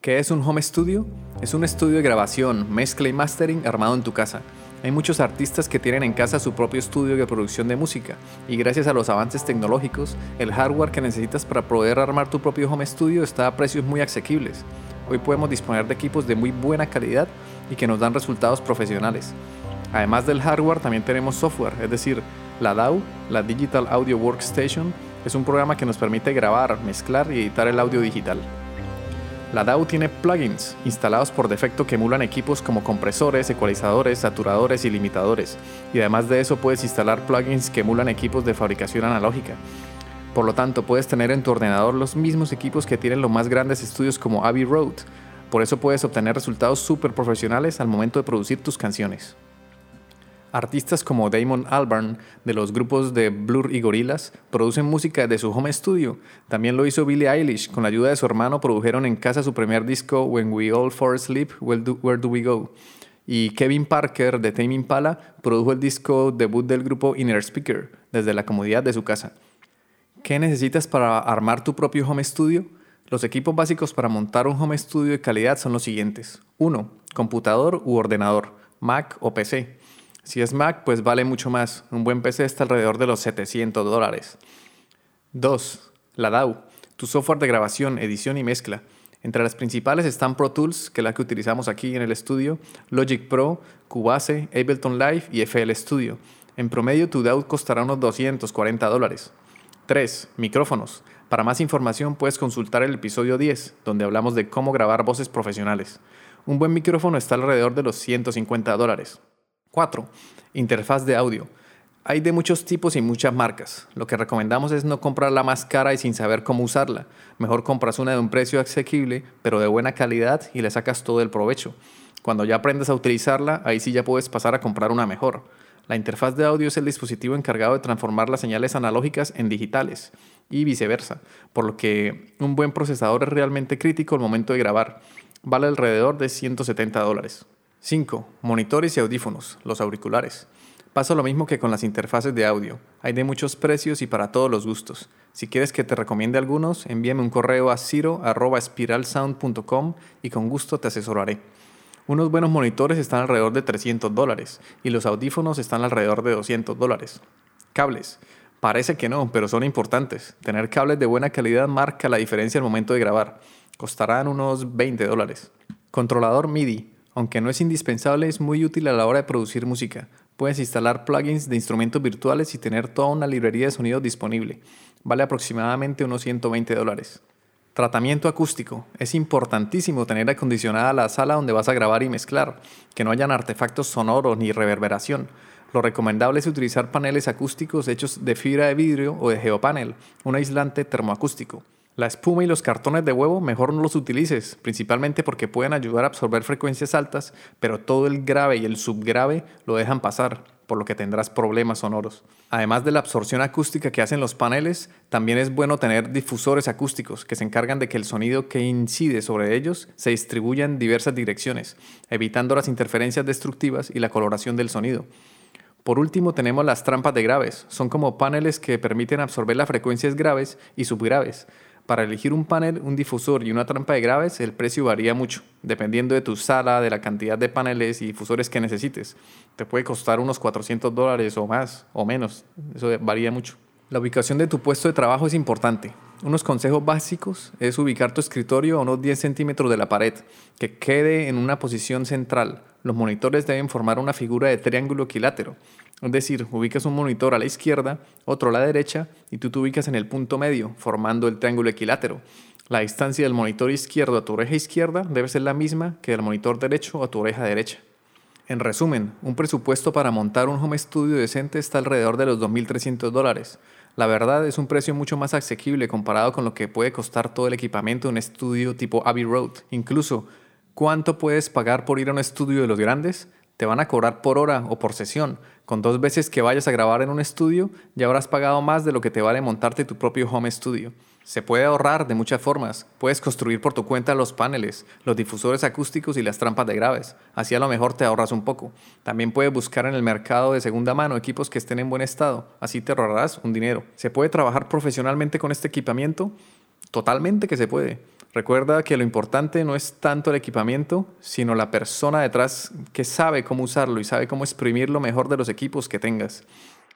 ¿Qué es un home studio? Es un estudio de grabación, mezcla y mastering armado en tu casa. Hay muchos artistas que tienen en casa su propio estudio de producción de música y gracias a los avances tecnológicos, el hardware que necesitas para poder armar tu propio home studio está a precios muy asequibles. Hoy podemos disponer de equipos de muy buena calidad y que nos dan resultados profesionales. Además del hardware también tenemos software, es decir, la DAW, la Digital Audio Workstation, es un programa que nos permite grabar, mezclar y editar el audio digital. La DAW tiene plugins instalados por defecto que emulan equipos como compresores, ecualizadores, saturadores y limitadores, y además de eso puedes instalar plugins que emulan equipos de fabricación analógica. Por lo tanto, puedes tener en tu ordenador los mismos equipos que tienen los más grandes estudios como Abbey Road. Por eso puedes obtener resultados súper profesionales al momento de producir tus canciones. Artistas como Damon Albarn de los grupos de Blur y Gorillaz producen música de su home studio. También lo hizo Billie Eilish. Con la ayuda de su hermano produjeron en casa su primer disco When We All Fall Asleep, Where Do, We Go? Y Kevin Parker de Tame Impala produjo el disco debut del grupo Inner Speaker desde la comodidad de su casa. ¿Qué necesitas para armar tu propio home studio? Los equipos básicos para montar un home studio de calidad son los siguientes. 1. Computador u ordenador, Mac o PC. Si es Mac, pues vale mucho más. Un buen PC está alrededor de los 700 dólares. 2. La DAW, tu software de grabación, edición y mezcla. Entre las principales están Pro Tools, que es la que utilizamos aquí en el estudio, Logic Pro, Cubase, Ableton Live y FL Studio. En promedio, tu DAW costará unos 240 dólares. 3. Micrófonos. Para más información puedes consultar el episodio 10, donde hablamos de cómo grabar voces profesionales. Un buen micrófono está alrededor de los 150 dólares. 4. Interfaz de audio. Hay de muchos tipos y muchas marcas. Lo que recomendamos es no comprar la más cara y sin saber cómo usarla. Mejor compras una de un precio asequible, pero de buena calidad y le sacas todo el provecho. Cuando ya aprendas a utilizarla, ahí sí ya puedes pasar a comprar una mejor. La interfaz de audio es el dispositivo encargado de transformar las señales analógicas en digitales y viceversa, por lo que un buen procesador es realmente crítico al momento de grabar. Vale alrededor de 170 dólares. 5. Monitores y audífonos, los auriculares. Pasa lo mismo que con las interfaces de audio. Hay de muchos precios y para todos los gustos. Si quieres que te recomiende algunos, envíame un correo a ciro.spiralsound.com y con gusto te asesoraré. Unos buenos monitores están alrededor de 300 dólares y los audífonos están alrededor de 200 dólares. Cables. Parece que no, pero son importantes. Tener cables de buena calidad marca la diferencia al momento de grabar. Costarán unos 20 dólares. Controlador MIDI aunque no es indispensable, es muy útil a la hora de producir música. Puedes instalar plugins de instrumentos virtuales y tener toda una librería de sonido disponible. Vale aproximadamente unos 120 dólares. Tratamiento acústico. Es importantísimo tener acondicionada la sala donde vas a grabar y mezclar, que no hayan artefactos sonoros ni reverberación. Lo recomendable es utilizar paneles acústicos hechos de fibra de vidrio o de geopanel, un aislante termoacústico. La espuma y los cartones de huevo mejor no los utilices, principalmente porque pueden ayudar a absorber frecuencias altas, pero todo el grave y el subgrave lo dejan pasar, por lo que tendrás problemas sonoros. Además de la absorción acústica que hacen los paneles, también es bueno tener difusores acústicos que se encargan de que el sonido que incide sobre ellos se distribuya en diversas direcciones, evitando las interferencias destructivas y la coloración del sonido. Por último tenemos las trampas de graves. Son como paneles que permiten absorber las frecuencias graves y subgraves para elegir un panel, un difusor y una trampa de graves, el precio varía mucho, dependiendo de tu sala, de la cantidad de paneles y difusores que necesites. Te puede costar unos 400 dólares o más, o menos. Eso varía mucho. La ubicación de tu puesto de trabajo es importante. Unos consejos básicos es ubicar tu escritorio a unos 10 centímetros de la pared, que quede en una posición central. Los monitores deben formar una figura de triángulo equilátero. Es decir, ubicas un monitor a la izquierda, otro a la derecha y tú te ubicas en el punto medio, formando el triángulo equilátero. La distancia del monitor izquierdo a tu oreja izquierda debe ser la misma que del monitor derecho a tu oreja derecha. En resumen, un presupuesto para montar un home studio decente está alrededor de los 2.300 dólares. La verdad es un precio mucho más asequible comparado con lo que puede costar todo el equipamiento de un estudio tipo Abbey Road. Incluso, ¿cuánto puedes pagar por ir a un estudio de los grandes? Te van a cobrar por hora o por sesión. Con dos veces que vayas a grabar en un estudio, ya habrás pagado más de lo que te vale montarte tu propio home studio. Se puede ahorrar de muchas formas. Puedes construir por tu cuenta los paneles, los difusores acústicos y las trampas de graves. Así a lo mejor te ahorras un poco. También puedes buscar en el mercado de segunda mano equipos que estén en buen estado. Así te ahorrarás un dinero. ¿Se puede trabajar profesionalmente con este equipamiento? Totalmente que se puede. Recuerda que lo importante no es tanto el equipamiento, sino la persona detrás que sabe cómo usarlo y sabe cómo exprimir lo mejor de los equipos que tengas.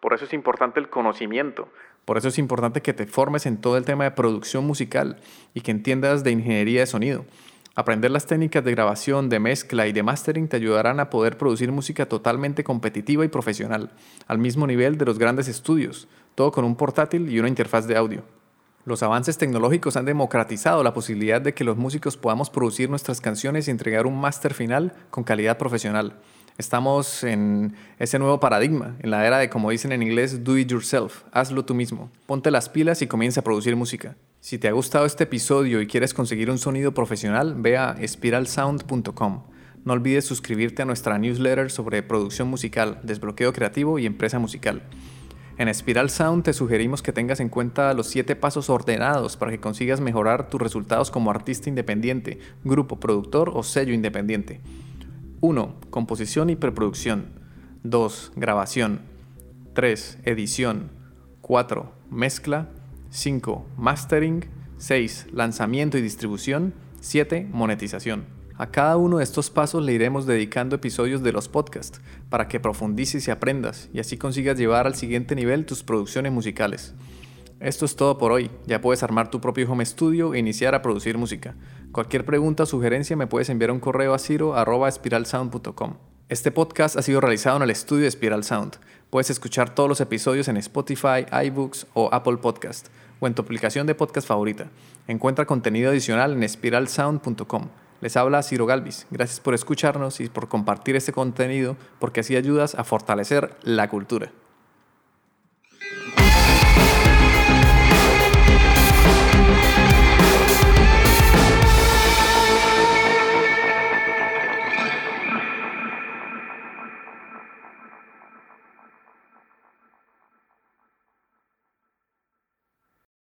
Por eso es importante el conocimiento. Por eso es importante que te formes en todo el tema de producción musical y que entiendas de ingeniería de sonido. Aprender las técnicas de grabación, de mezcla y de mastering te ayudarán a poder producir música totalmente competitiva y profesional, al mismo nivel de los grandes estudios, todo con un portátil y una interfaz de audio. Los avances tecnológicos han democratizado la posibilidad de que los músicos podamos producir nuestras canciones y entregar un máster final con calidad profesional. Estamos en ese nuevo paradigma, en la era de, como dicen en inglés, do it yourself, hazlo tú mismo. Ponte las pilas y comienza a producir música. Si te ha gustado este episodio y quieres conseguir un sonido profesional, ve a spiralsound.com. No olvides suscribirte a nuestra newsletter sobre producción musical, desbloqueo creativo y empresa musical. En Spiral Sound te sugerimos que tengas en cuenta los 7 pasos ordenados para que consigas mejorar tus resultados como artista independiente, grupo, productor o sello independiente. 1. Composición y preproducción. 2. Grabación. 3. Edición. 4. Mezcla. 5. Mastering. 6. Lanzamiento y distribución. 7. Monetización. A cada uno de estos pasos le iremos dedicando episodios de los podcasts para que profundices y aprendas y así consigas llevar al siguiente nivel tus producciones musicales. Esto es todo por hoy. Ya puedes armar tu propio home studio e iniciar a producir música. Cualquier pregunta o sugerencia me puedes enviar un correo a ciro.espiralsound.com. Este podcast ha sido realizado en el estudio de Spiral Sound. Puedes escuchar todos los episodios en Spotify, iBooks o Apple Podcast o en tu aplicación de podcast favorita. Encuentra contenido adicional en spiralsound.com. Les habla Ciro Galvis. Gracias por escucharnos y por compartir este contenido porque así ayudas a fortalecer la cultura.